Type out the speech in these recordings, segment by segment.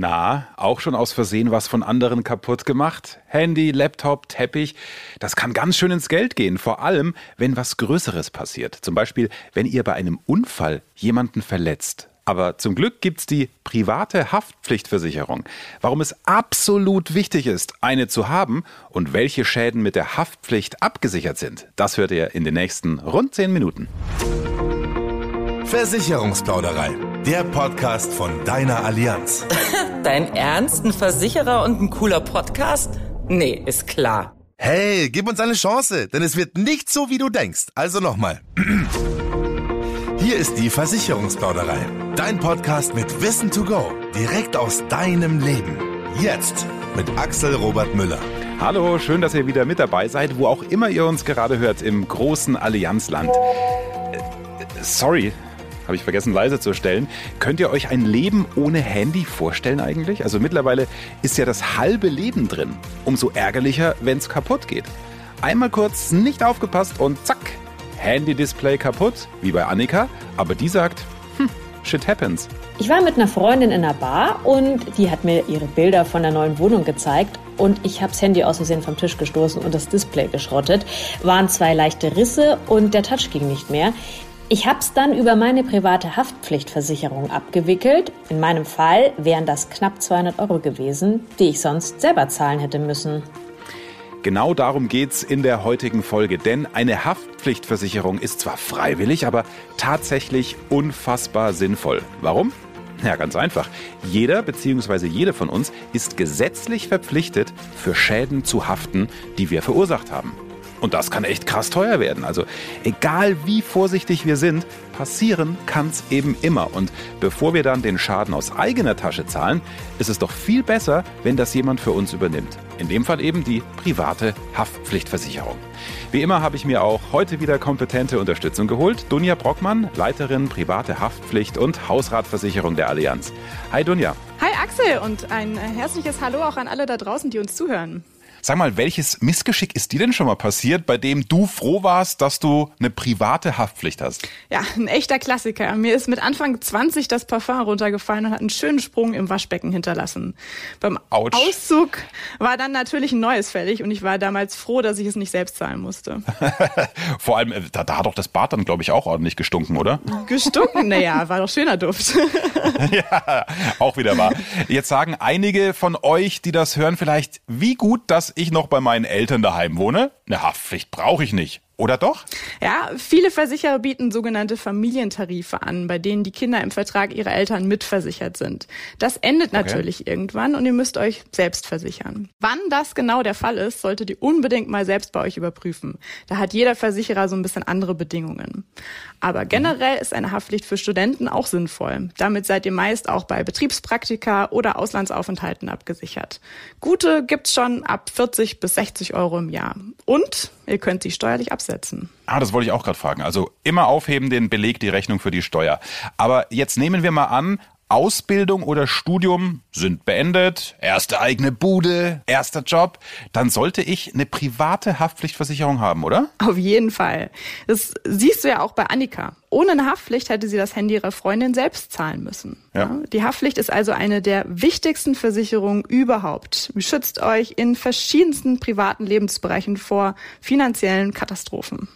Na, auch schon aus Versehen was von anderen kaputt gemacht? Handy, Laptop, Teppich, das kann ganz schön ins Geld gehen, vor allem wenn was Größeres passiert. Zum Beispiel, wenn ihr bei einem Unfall jemanden verletzt. Aber zum Glück gibt's die private Haftpflichtversicherung. Warum es absolut wichtig ist, eine zu haben und welche Schäden mit der Haftpflicht abgesichert sind, das hört ihr in den nächsten rund zehn Minuten. Versicherungsplauderei, der Podcast von deiner Allianz. Dein Ernst? Ein Versicherer und ein cooler Podcast? Nee, ist klar. Hey, gib uns eine Chance, denn es wird nicht so, wie du denkst. Also nochmal. Hier ist die Versicherungsplauderei. Dein Podcast mit Wissen to go. Direkt aus deinem Leben. Jetzt mit Axel Robert Müller. Hallo, schön, dass ihr wieder mit dabei seid, wo auch immer ihr uns gerade hört, im großen Allianzland. Äh, sorry, habe ich vergessen leise zu stellen. Könnt ihr euch ein Leben ohne Handy vorstellen eigentlich? Also mittlerweile ist ja das halbe Leben drin. Umso ärgerlicher, wenn es kaputt geht. Einmal kurz nicht aufgepasst und zack, Handy-Display kaputt, wie bei Annika, aber die sagt, hm, shit happens. Ich war mit einer Freundin in einer Bar und die hat mir ihre Bilder von der neuen Wohnung gezeigt und ich habe das Handy aus Versehen vom Tisch gestoßen und das Display geschrottet. Waren zwei leichte Risse und der Touch ging nicht mehr. Ich habe es dann über meine private Haftpflichtversicherung abgewickelt. In meinem Fall wären das knapp 200 Euro gewesen, die ich sonst selber zahlen hätte müssen. Genau darum geht's in der heutigen Folge, denn eine Haftpflichtversicherung ist zwar freiwillig, aber tatsächlich unfassbar sinnvoll. Warum? Ja, ganz einfach. Jeder bzw. jede von uns ist gesetzlich verpflichtet, für Schäden zu haften, die wir verursacht haben. Und das kann echt krass teuer werden. Also egal wie vorsichtig wir sind, passieren kann es eben immer. Und bevor wir dann den Schaden aus eigener Tasche zahlen, ist es doch viel besser, wenn das jemand für uns übernimmt. In dem Fall eben die private Haftpflichtversicherung. Wie immer habe ich mir auch heute wieder kompetente Unterstützung geholt. Dunja Brockmann, Leiterin private Haftpflicht und Hausratversicherung der Allianz. Hi Dunja. Hi Axel und ein herzliches Hallo auch an alle da draußen, die uns zuhören. Sag mal, welches Missgeschick ist dir denn schon mal passiert, bei dem du froh warst, dass du eine private Haftpflicht hast? Ja, ein echter Klassiker. Mir ist mit Anfang 20 das Parfum runtergefallen und hat einen schönen Sprung im Waschbecken hinterlassen. Beim Autsch. Auszug war dann natürlich ein neues fällig und ich war damals froh, dass ich es nicht selbst zahlen musste. Vor allem, äh, da, da hat doch das Bad dann, glaube ich, auch ordentlich gestunken, oder? Gestunken? Naja, war doch schöner Duft. ja, auch wieder wahr. Jetzt sagen einige von euch, die das hören, vielleicht, wie gut, dass ich noch bei meinen Eltern daheim wohne? Eine Haftpflicht brauche ich nicht. Oder doch? Ja, viele Versicherer bieten sogenannte Familientarife an, bei denen die Kinder im Vertrag ihrer Eltern mitversichert sind. Das endet okay. natürlich irgendwann und ihr müsst euch selbst versichern. Wann das genau der Fall ist, solltet ihr unbedingt mal selbst bei euch überprüfen. Da hat jeder Versicherer so ein bisschen andere Bedingungen. Aber generell ist eine Haftpflicht für Studenten auch sinnvoll. Damit seid ihr meist auch bei Betriebspraktika oder Auslandsaufenthalten abgesichert. Gute gibt's schon ab 40 bis 60 Euro im Jahr. Und ihr könnt sie steuerlich absetzen. Ah, das wollte ich auch gerade fragen. Also immer aufheben den Beleg, die Rechnung für die Steuer. Aber jetzt nehmen wir mal an, Ausbildung oder Studium sind beendet, erste eigene Bude, erster Job, dann sollte ich eine private Haftpflichtversicherung haben, oder? Auf jeden Fall. Das siehst du ja auch bei Annika. Ohne eine Haftpflicht hätte sie das Handy ihrer Freundin selbst zahlen müssen. Ja. Die Haftpflicht ist also eine der wichtigsten Versicherungen überhaupt. Schützt euch in verschiedensten privaten Lebensbereichen vor finanziellen Katastrophen.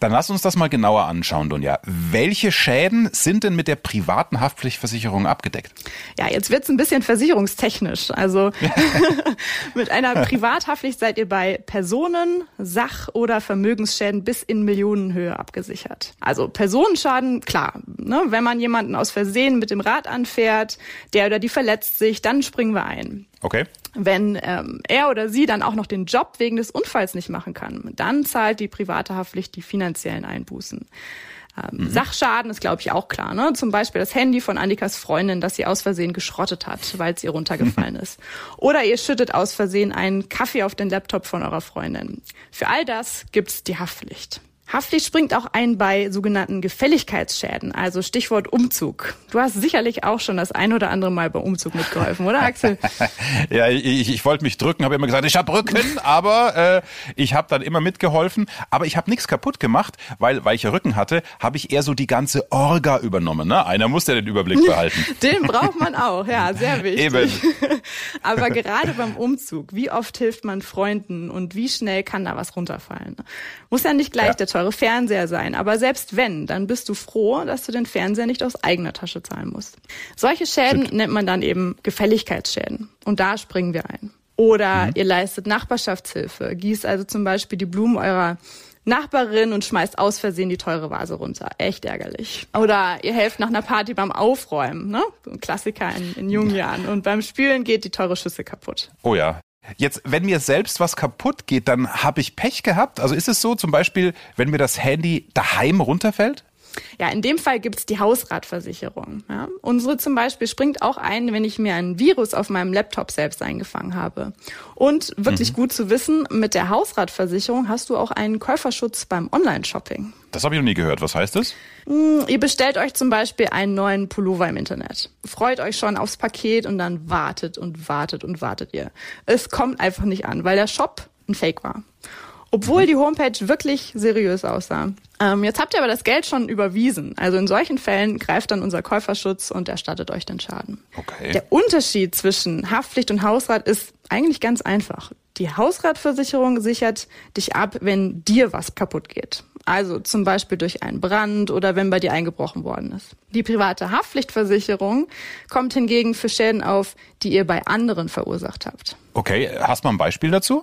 Dann lass uns das mal genauer anschauen, Dunja. Welche Schäden sind denn mit der privaten Haftpflichtversicherung abgedeckt? Ja, jetzt wird's ein bisschen versicherungstechnisch. Also mit einer Privathaftpflicht seid ihr bei Personen, Sach- oder Vermögensschäden bis in Millionenhöhe abgesichert. Also Personenschaden, klar. Ne? Wenn man jemanden aus Versehen mit dem Rad anfährt, der oder die verletzt sich, dann springen wir ein. Okay. Wenn ähm, er oder sie dann auch noch den Job wegen des Unfalls nicht machen kann, dann zahlt die private Haftpflicht die finanziellen Einbußen. Ähm, mhm. Sachschaden ist, glaube ich, auch klar. Ne? Zum Beispiel das Handy von Annikas Freundin, das sie aus Versehen geschrottet hat, weil es ihr runtergefallen ist. Oder ihr schüttet aus Versehen einen Kaffee auf den Laptop von eurer Freundin. Für all das gibt's die Haftpflicht. Haftpflicht springt auch ein bei sogenannten Gefälligkeitsschäden, also Stichwort Umzug. Du hast sicherlich auch schon das ein oder andere Mal beim Umzug mitgeholfen, oder Axel? ja, ich, ich wollte mich drücken, habe immer gesagt, ich habe Rücken, aber äh, ich habe dann immer mitgeholfen. Aber ich habe nichts kaputt gemacht, weil, weil ich ja Rücken hatte, habe ich eher so die ganze Orga übernommen. Ne? Einer muss ja den Überblick behalten. den braucht man auch, ja, sehr wichtig. Eben. aber gerade beim Umzug, wie oft hilft man Freunden und wie schnell kann da was runterfallen? Muss ja nicht gleich ja. der teure Fernseher sein, aber selbst wenn, dann bist du froh, dass du den Fernseher nicht aus eigener Tasche zahlen musst. Solche Schäden Stimmt. nennt man dann eben Gefälligkeitsschäden. Und da springen wir ein. Oder mhm. ihr leistet Nachbarschaftshilfe, gießt also zum Beispiel die Blumen eurer Nachbarin und schmeißt aus Versehen die teure Vase runter. Echt ärgerlich. Oder ihr helft nach einer Party beim Aufräumen, ne? So ein Klassiker in, in jungen Jahren. Und beim Spülen geht die teure Schüssel kaputt. Oh ja. Jetzt, wenn mir selbst was kaputt geht, dann habe ich Pech gehabt. Also ist es so, zum Beispiel, wenn mir das Handy daheim runterfällt? Ja, in dem Fall gibt's die Hausratversicherung. Ja. Unsere zum Beispiel springt auch ein, wenn ich mir ein Virus auf meinem Laptop selbst eingefangen habe. Und wirklich mhm. gut zu wissen, mit der Hausratversicherung hast du auch einen Käuferschutz beim Online-Shopping. Das habe ich noch nie gehört. Was heißt das? Hm, ihr bestellt euch zum Beispiel einen neuen Pullover im Internet. Freut euch schon aufs Paket und dann wartet und wartet und wartet ihr. Es kommt einfach nicht an, weil der Shop ein Fake war obwohl die Homepage wirklich seriös aussah. Ähm, jetzt habt ihr aber das Geld schon überwiesen. Also in solchen Fällen greift dann unser Käuferschutz und erstattet euch den Schaden. Okay. Der Unterschied zwischen Haftpflicht und Hausrat ist eigentlich ganz einfach. Die Hausratversicherung sichert dich ab, wenn dir was kaputt geht. Also zum Beispiel durch einen Brand oder wenn bei dir eingebrochen worden ist. Die private Haftpflichtversicherung kommt hingegen für Schäden auf, die ihr bei anderen verursacht habt. Okay, hast du mal ein Beispiel dazu?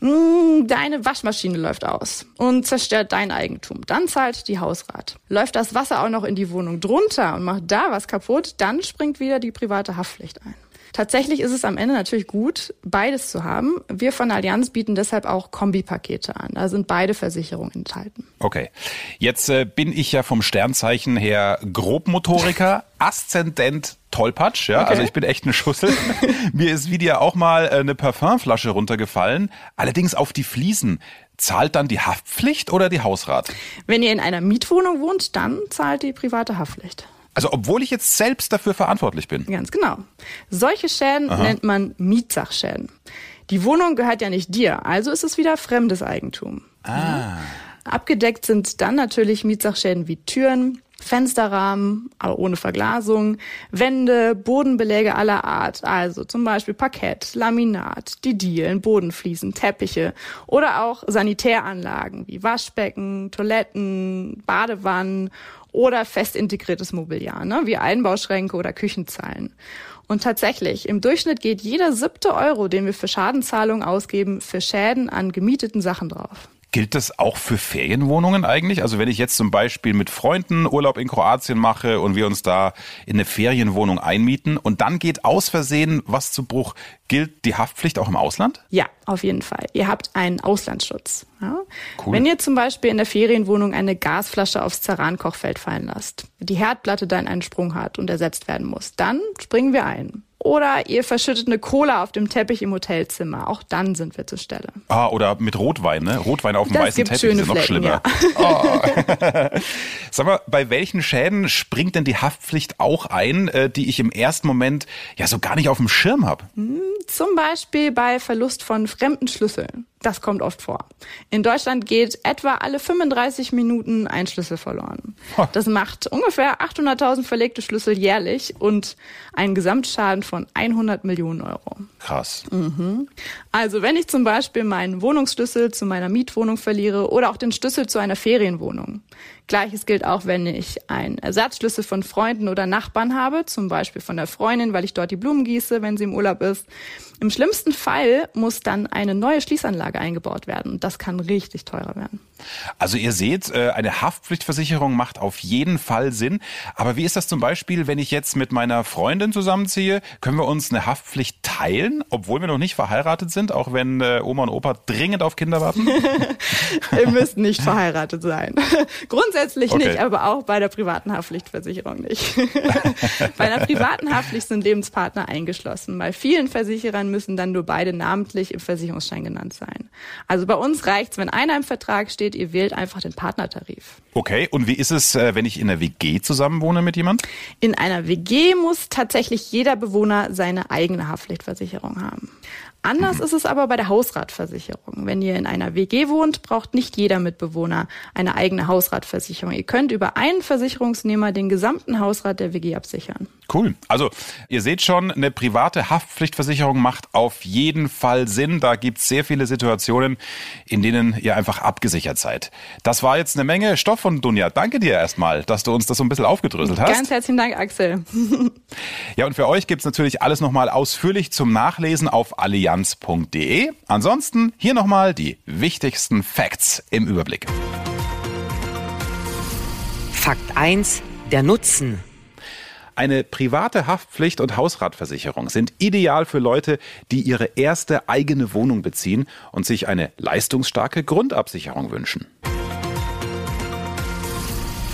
Hm, deine Waschmaschine läuft aus und zerstört dein Eigentum. Dann zahlt die Hausrat. Läuft das Wasser auch noch in die Wohnung drunter und macht da was kaputt, dann springt wieder die private Haftpflicht ein. Tatsächlich ist es am Ende natürlich gut, beides zu haben. Wir von Allianz bieten deshalb auch Kombipakete an. Da sind beide Versicherungen enthalten. Okay. Jetzt äh, bin ich ja vom Sternzeichen her Grobmotoriker, Aszendent Tollpatsch, ja. Okay. Also ich bin echt eine Schussel. Mir ist wie dir auch mal äh, eine Parfümflasche runtergefallen, allerdings auf die Fliesen. Zahlt dann die Haftpflicht oder die Hausrat? Wenn ihr in einer Mietwohnung wohnt, dann zahlt die private Haftpflicht. Also obwohl ich jetzt selbst dafür verantwortlich bin. Ganz genau. Solche Schäden Aha. nennt man Mietsachschäden. Die Wohnung gehört ja nicht dir, also ist es wieder fremdes Eigentum. Ah. Abgedeckt sind dann natürlich Mietsachschäden wie Türen, Fensterrahmen, aber ohne Verglasung, Wände, Bodenbeläge aller Art, also zum Beispiel Parkett, Laminat, die Dielen, Bodenfliesen, Teppiche oder auch Sanitäranlagen wie Waschbecken, Toiletten, Badewannen oder fest integriertes Mobiliar, ne, wie Einbauschränke oder Küchenzeilen. Und tatsächlich, im Durchschnitt geht jeder siebte Euro, den wir für Schadenzahlungen ausgeben, für Schäden an gemieteten Sachen drauf. Gilt das auch für Ferienwohnungen eigentlich? Also wenn ich jetzt zum Beispiel mit Freunden Urlaub in Kroatien mache und wir uns da in eine Ferienwohnung einmieten und dann geht aus Versehen was zu Bruch, gilt die Haftpflicht auch im Ausland? Ja, auf jeden Fall. Ihr habt einen Auslandsschutz. Ja? Cool. Wenn ihr zum Beispiel in der Ferienwohnung eine Gasflasche aufs Ceran-Kochfeld fallen lasst, die Herdplatte dann einen Sprung hat und ersetzt werden muss, dann springen wir ein. Oder ihr verschüttet eine Cola auf dem Teppich im Hotelzimmer. Auch dann sind wir zur Stelle. Ah, oder mit Rotwein, ne? Rotwein auf dem das weißen Teppich ist noch Flecken, schlimmer. Ja. Oh. Sag mal, bei welchen Schäden springt denn die Haftpflicht auch ein, äh, die ich im ersten Moment ja so gar nicht auf dem Schirm habe? Zum Beispiel bei Verlust von fremden Schlüsseln. Das kommt oft vor. In Deutschland geht etwa alle 35 Minuten ein Schlüssel verloren. Das macht ungefähr 800.000 verlegte Schlüssel jährlich und einen Gesamtschaden von 100 Millionen Euro. Krass. Mhm. Also wenn ich zum Beispiel meinen Wohnungsschlüssel zu meiner Mietwohnung verliere oder auch den Schlüssel zu einer Ferienwohnung. Gleiches gilt auch, wenn ich einen Ersatzschlüssel von Freunden oder Nachbarn habe, zum Beispiel von der Freundin, weil ich dort die Blumen gieße, wenn sie im Urlaub ist. Im schlimmsten Fall muss dann eine neue Schließanlage eingebaut werden und das kann richtig teurer werden. Also ihr seht, äh, eine Haftpflichtversicherung macht auf jeden Fall Sinn. Aber wie ist das zum Beispiel, wenn ich jetzt mit meiner Freundin zusammenziehe? Können wir uns eine Haftpflicht teilen, obwohl wir noch nicht verheiratet sind, auch wenn äh, Oma und Opa dringend auf Kinder warten? ihr müsst nicht verheiratet sein. Grundsätzlich okay. nicht, aber auch bei der privaten Haftpflichtversicherung nicht. bei einer privaten Haftpflicht sind Lebenspartner eingeschlossen. Bei vielen Versicherern müssen dann nur beide namentlich im Versicherungsschein genannt sein. Also bei uns reicht's, wenn einer im Vertrag steht. Ihr wählt einfach den Partnertarif. Okay, und wie ist es, äh, wenn ich in einer WG zusammenwohne mit jemand? In einer WG muss tatsächlich jeder Bewohner seine eigene Haftpflichtversicherung haben. Anders ist es aber bei der Hausratversicherung. Wenn ihr in einer WG wohnt, braucht nicht jeder Mitbewohner eine eigene Hausratversicherung. Ihr könnt über einen Versicherungsnehmer den gesamten Hausrat der WG absichern. Cool. Also ihr seht schon, eine private Haftpflichtversicherung macht auf jeden Fall Sinn. Da gibt es sehr viele Situationen, in denen ihr einfach abgesichert seid. Das war jetzt eine Menge Stoff von Dunja. Danke dir erstmal, dass du uns das so ein bisschen aufgedröselt hast. Ganz herzlichen Dank, Axel. ja, und für euch gibt es natürlich alles nochmal ausführlich zum Nachlesen auf allianz.de. Ansonsten hier nochmal die wichtigsten Facts im Überblick. Fakt 1. Der Nutzen. Eine private Haftpflicht und Hausratversicherung sind ideal für Leute, die ihre erste eigene Wohnung beziehen und sich eine leistungsstarke Grundabsicherung wünschen.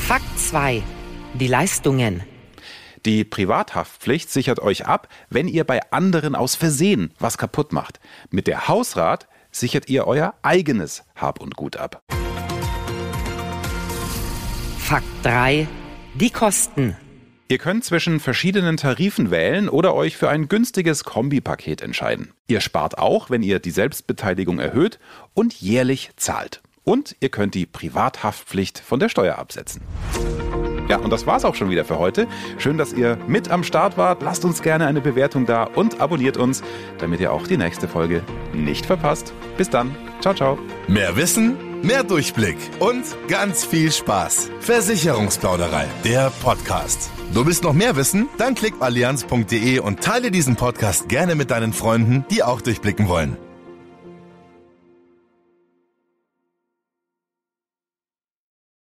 Fakt 2. Die Leistungen. Die Privathaftpflicht sichert euch ab, wenn ihr bei anderen aus Versehen was kaputt macht. Mit der Hausrat sichert ihr euer eigenes Hab und Gut ab. Fakt 3. Die Kosten. Ihr könnt zwischen verschiedenen Tarifen wählen oder euch für ein günstiges Kombipaket entscheiden. Ihr spart auch, wenn ihr die Selbstbeteiligung erhöht und jährlich zahlt. Und ihr könnt die Privathaftpflicht von der Steuer absetzen. Ja, und das war's auch schon wieder für heute. Schön, dass ihr mit am Start wart. Lasst uns gerne eine Bewertung da und abonniert uns, damit ihr auch die nächste Folge nicht verpasst. Bis dann. Ciao, ciao. Mehr Wissen, mehr Durchblick und ganz viel Spaß. Versicherungsplauderei, der Podcast. Du willst noch mehr wissen? Dann klick allianz.de und teile diesen Podcast gerne mit deinen Freunden, die auch durchblicken wollen.